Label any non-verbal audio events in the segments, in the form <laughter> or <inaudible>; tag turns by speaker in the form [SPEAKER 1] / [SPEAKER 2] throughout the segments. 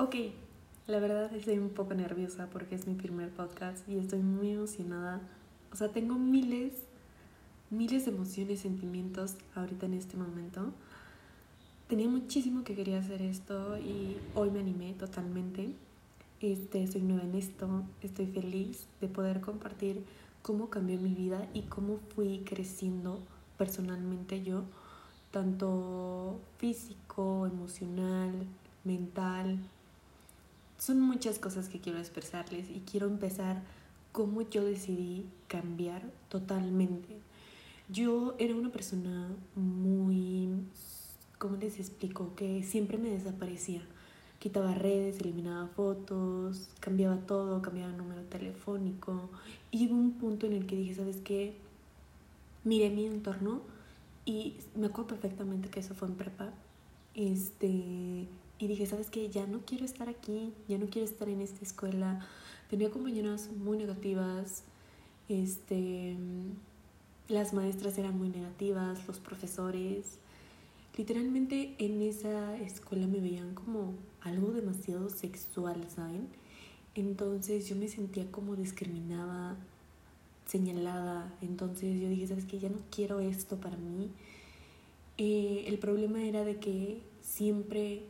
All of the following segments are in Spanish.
[SPEAKER 1] Ok, la verdad estoy un poco nerviosa porque es mi primer podcast y estoy muy emocionada. O sea, tengo miles, miles de emociones, sentimientos ahorita en este momento. Tenía muchísimo que quería hacer esto y hoy me animé totalmente. Este, soy nueva en esto, estoy feliz de poder compartir cómo cambió mi vida y cómo fui creciendo personalmente yo, tanto físico, emocional, mental, son muchas cosas que quiero expresarles y quiero empezar cómo yo decidí cambiar totalmente. Yo era una persona muy, ¿cómo les explico? Que siempre me desaparecía. Quitaba redes, eliminaba fotos, cambiaba todo, cambiaba número telefónico. Y llegó un punto en el que dije, ¿sabes qué? Miré mi entorno y me acuerdo perfectamente que eso fue en prepa. Este, y dije, ¿sabes qué? Ya no quiero estar aquí, ya no quiero estar en esta escuela. Tenía compañeras muy negativas, este, las maestras eran muy negativas, los profesores. Literalmente en esa escuela me veían como algo demasiado sexual, ¿saben? Entonces yo me sentía como discriminada, señalada. Entonces yo dije, ¿sabes qué? Ya no quiero esto para mí. Eh, el problema era de que siempre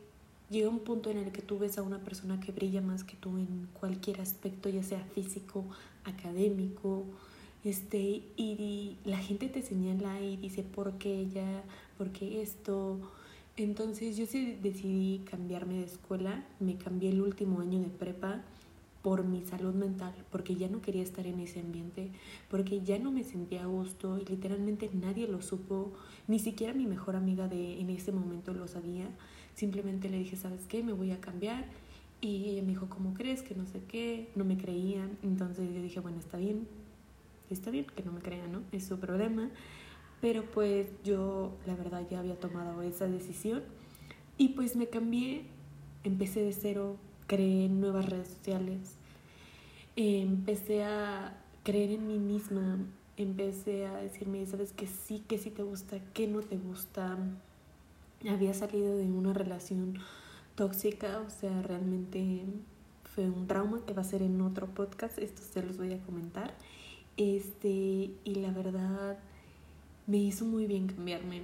[SPEAKER 1] llega un punto en el que tú ves a una persona que brilla más que tú en cualquier aspecto, ya sea físico, académico, este, y la gente te señala y dice por qué ella, por qué esto. Entonces yo sí decidí cambiarme de escuela, me cambié el último año de prepa por mi salud mental, porque ya no quería estar en ese ambiente, porque ya no me sentía a gusto y literalmente nadie lo supo, ni siquiera mi mejor amiga de en ese momento lo sabía. Simplemente le dije, ¿sabes qué? Me voy a cambiar. Y me dijo, ¿cómo crees? Que no sé qué. No me creían. Entonces yo dije, bueno, está bien. Está bien que no me crean, ¿no? Es su problema. Pero pues yo, la verdad, ya había tomado esa decisión. Y pues me cambié. Empecé de cero. Creé nuevas redes sociales. Empecé a creer en mí misma. Empecé a decirme, ¿sabes que sí, que sí te gusta, que no te gusta? Había salido de una relación tóxica, o sea, realmente fue un trauma que va a ser en otro podcast, esto se los voy a comentar. Este, y la verdad me hizo muy bien cambiarme.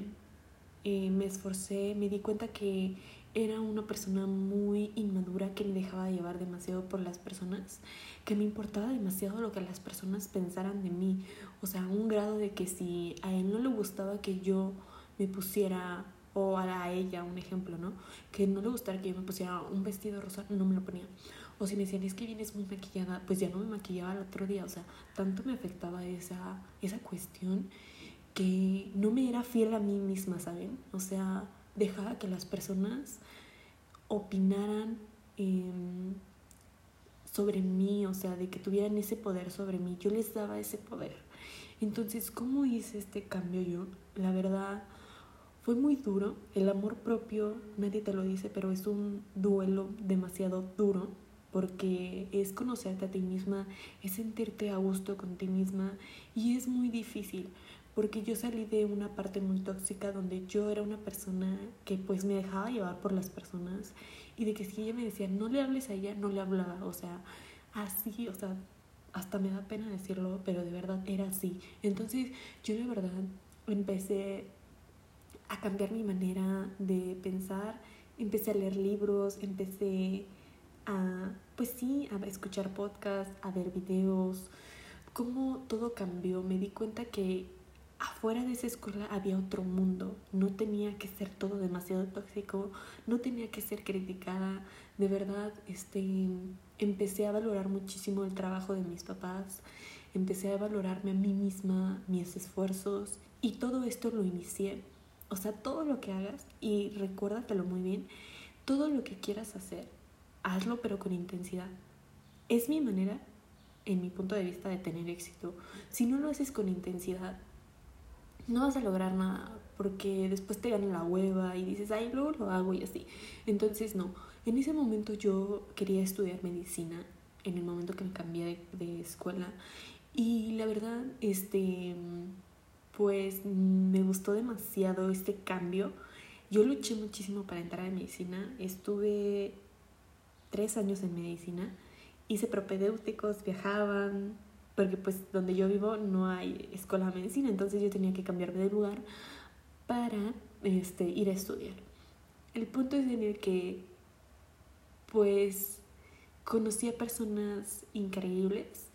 [SPEAKER 1] Eh, me esforcé, me di cuenta que era una persona muy inmadura que me dejaba llevar demasiado por las personas, que me importaba demasiado lo que las personas pensaran de mí, o sea, un grado de que si a él no le gustaba que yo me pusiera o a ella, un ejemplo, ¿no? Que no le gustara que yo me pusiera un vestido rosa, no me lo ponía. O si me decían, es que vienes muy maquillada, pues ya no me maquillaba el otro día. O sea, tanto me afectaba esa, esa cuestión que no me era fiel a mí misma, ¿saben? O sea, dejaba que las personas opinaran sobre mí, o sea, de que tuvieran ese poder sobre mí. Yo les daba ese poder. Entonces, ¿cómo hice este cambio yo? La verdad fue muy duro, el amor propio, nadie te lo dice, pero es un duelo demasiado duro porque es conocerte a ti misma, es sentirte a gusto con ti misma y es muy difícil porque yo salí de una parte muy tóxica donde yo era una persona que pues me dejaba llevar por las personas y de que si ella me decía no le hables a ella, no le hablaba, o sea, así, o sea, hasta me da pena decirlo, pero de verdad era así. Entonces yo de verdad empecé a cambiar mi manera de pensar. Empecé a leer libros, empecé a, pues sí, a escuchar podcasts, a ver videos. Cómo todo cambió. Me di cuenta que afuera de esa escuela había otro mundo. No tenía que ser todo demasiado tóxico, no tenía que ser criticada. De verdad, este, empecé a valorar muchísimo el trabajo de mis papás. Empecé a valorarme a mí misma, mis esfuerzos y todo esto lo inicié o sea, todo lo que hagas, y recuérdatelo muy bien, todo lo que quieras hacer, hazlo pero con intensidad. Es mi manera, en mi punto de vista, de tener éxito. Si no lo haces con intensidad, no vas a lograr nada porque después te gana la hueva y dices, ay, luego lo hago y así. Entonces, no. En ese momento yo quería estudiar medicina, en el momento que me cambié de, de escuela. Y la verdad, este pues me gustó demasiado este cambio. Yo luché muchísimo para entrar a medicina. Estuve tres años en medicina, hice propedéuticos, viajaban, porque pues donde yo vivo no hay escuela de medicina, entonces yo tenía que cambiarme de lugar para este, ir a estudiar. El punto es en el que pues conocí a personas increíbles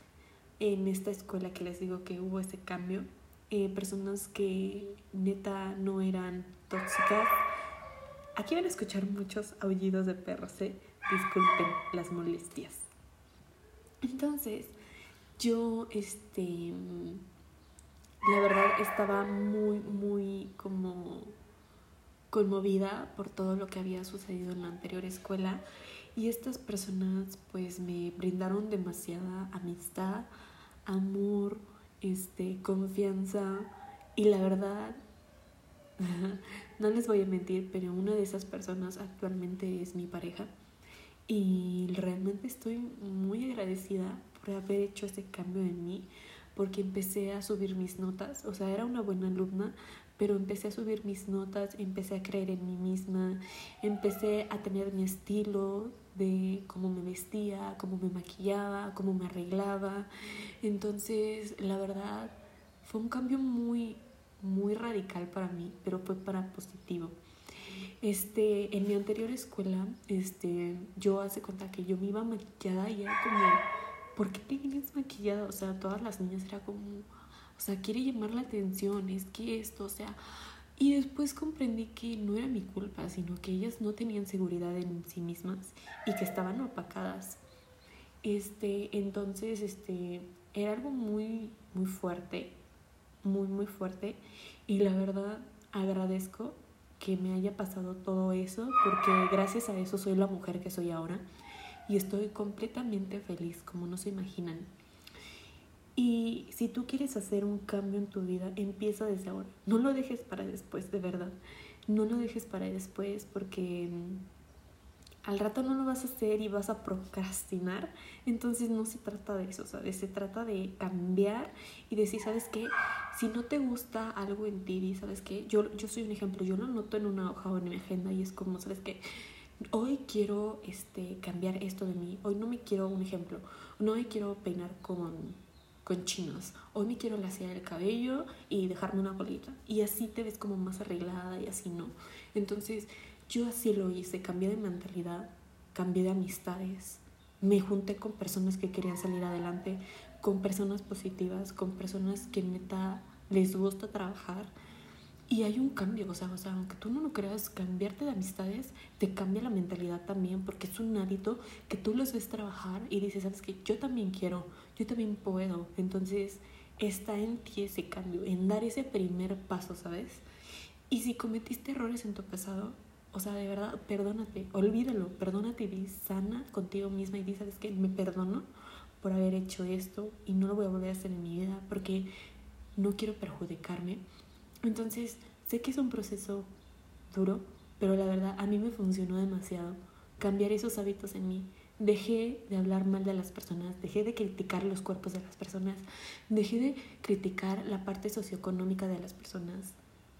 [SPEAKER 1] en esta escuela que les digo que hubo ese cambio, eh, personas que neta no eran tóxicas. Aquí van a escuchar muchos aullidos de perros, ¿eh? disculpen las molestias. Entonces, yo, este, la verdad estaba muy, muy como conmovida por todo lo que había sucedido en la anterior escuela y estas personas pues me brindaron demasiada amistad, amor, este, confianza y la verdad <laughs> no les voy a mentir, pero una de esas personas actualmente es mi pareja y realmente estoy muy agradecida por haber hecho ese cambio en mí, porque empecé a subir mis notas, o sea, era una buena alumna, pero empecé a subir mis notas, empecé a creer en mí misma, empecé a tener mi estilo de cómo me vestía, cómo me maquillaba, cómo me arreglaba. Entonces, la verdad, fue un cambio muy, muy radical para mí, pero fue para positivo. Este, en mi anterior escuela, este, yo hace cuenta que yo me iba maquillada y era como ¿por qué te maquillada? O sea, todas las niñas era como, o sea, quiere llamar la atención, es que esto, o sea, y después comprendí que no era mi culpa, sino que ellas no tenían seguridad en sí mismas y que estaban opacadas. Este, entonces, este, era algo muy, muy fuerte, muy, muy fuerte. Y la verdad, agradezco que me haya pasado todo eso, porque gracias a eso soy la mujer que soy ahora y estoy completamente feliz, como no se imaginan. Y si tú quieres hacer un cambio en tu vida, empieza desde ahora. No lo dejes para después, de verdad. No lo dejes para después porque mm, al rato no lo vas a hacer y vas a procrastinar. Entonces no se trata de eso, ¿sabes? Se trata de cambiar y decir, ¿sabes qué? Si no te gusta algo en ti, ¿sabes qué? Yo, yo soy un ejemplo, yo lo noto en una hoja o en mi agenda y es como, ¿sabes qué? hoy quiero este, cambiar esto de mí, hoy no me quiero, un ejemplo, no me quiero peinar con, con chinos, hoy me quiero lasear el cabello y dejarme una bolita. Y así te ves como más arreglada y así no. Entonces yo así lo hice, cambié de mentalidad, cambié de amistades, me junté con personas que querían salir adelante, con personas positivas, con personas que neta les gusta trabajar y hay un cambio, o sea, o sea, aunque tú no lo creas, cambiarte de amistades te cambia la mentalidad también, porque es un hábito que tú los ves trabajar y dices, sabes que yo también quiero, yo también puedo. Entonces, está en ti ese cambio, en dar ese primer paso, ¿sabes? Y si cometiste errores en tu pasado, o sea, de verdad, perdónate, olvídalo, perdónate y di sana contigo misma y di, ¿sabes que Me perdono por haber hecho esto y no lo voy a volver a hacer en mi vida porque no quiero perjudicarme entonces, sé que es un proceso duro, pero la verdad a mí me funcionó demasiado cambiar esos hábitos en mí. Dejé de hablar mal de las personas, dejé de criticar los cuerpos de las personas, dejé de criticar la parte socioeconómica de las personas,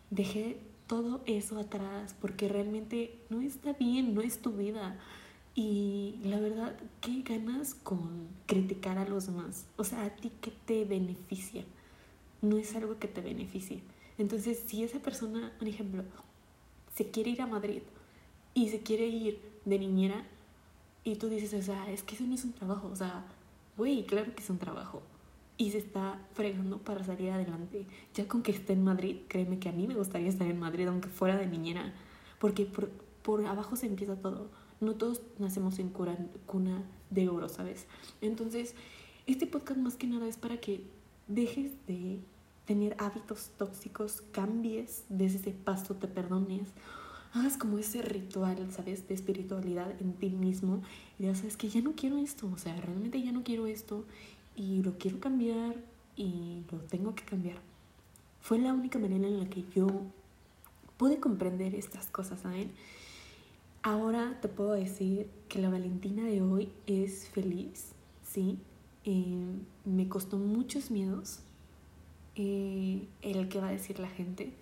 [SPEAKER 1] dejé todo eso atrás porque realmente no está bien, no es tu vida. Y la verdad, ¿qué ganas con criticar a los demás? O sea, ¿a ti qué te beneficia? No es algo que te beneficie. Entonces, si esa persona, por ejemplo, se quiere ir a Madrid y se quiere ir de niñera y tú dices, o sea, es que eso no es un trabajo, o sea, güey, claro que es un trabajo. Y se está fregando para salir adelante. Ya con que esté en Madrid, créeme que a mí me gustaría estar en Madrid, aunque fuera de niñera. Porque por, por abajo se empieza todo. No todos nacemos en cuna, cuna de oro, ¿sabes? Entonces, este podcast más que nada es para que dejes de tener hábitos tóxicos, cambies, des ese paso, te perdones, hagas como ese ritual, ¿sabes? De espiritualidad en ti mismo y ya sabes que ya no quiero esto, o sea, realmente ya no quiero esto y lo quiero cambiar y lo tengo que cambiar. Fue la única manera en la que yo pude comprender estas cosas, ¿saben? Ahora te puedo decir que la Valentina de hoy es feliz, ¿sí? Eh, me costó muchos miedos, eh, el que va a decir la gente,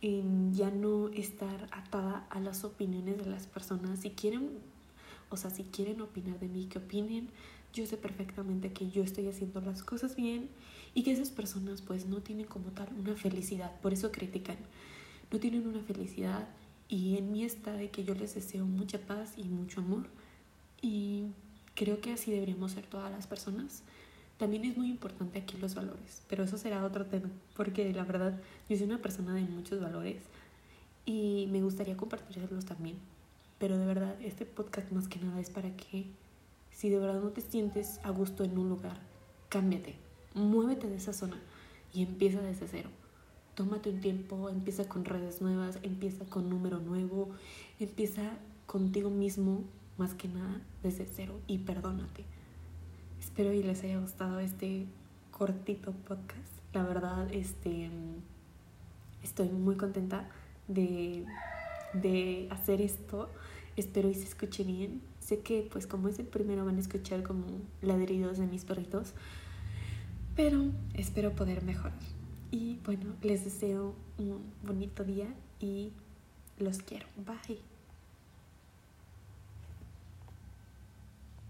[SPEAKER 1] en ya no estar atada a las opiniones de las personas. Si quieren, O sea, si quieren opinar de mí, que opinen. Yo sé perfectamente que yo estoy haciendo las cosas bien y que esas personas pues no tienen como tal una felicidad, por eso critican. No tienen una felicidad y en mí está de que yo les deseo mucha paz y mucho amor y creo que así deberíamos ser todas las personas. También es muy importante aquí los valores, pero eso será otro tema, porque la verdad yo soy una persona de muchos valores y me gustaría compartirlos también. Pero de verdad, este podcast más que nada es para que si de verdad no te sientes a gusto en un lugar, cámbiate, muévete de esa zona y empieza desde cero. Tómate un tiempo, empieza con redes nuevas, empieza con número nuevo, empieza contigo mismo más que nada desde cero y perdónate. Espero y les haya gustado este cortito podcast. La verdad, este estoy muy contenta de, de hacer esto. Espero y se escuche bien. Sé que pues como es el primero van a escuchar como ladridos de mis perritos. Pero espero poder mejorar. Y bueno, les deseo un bonito día y los quiero. Bye.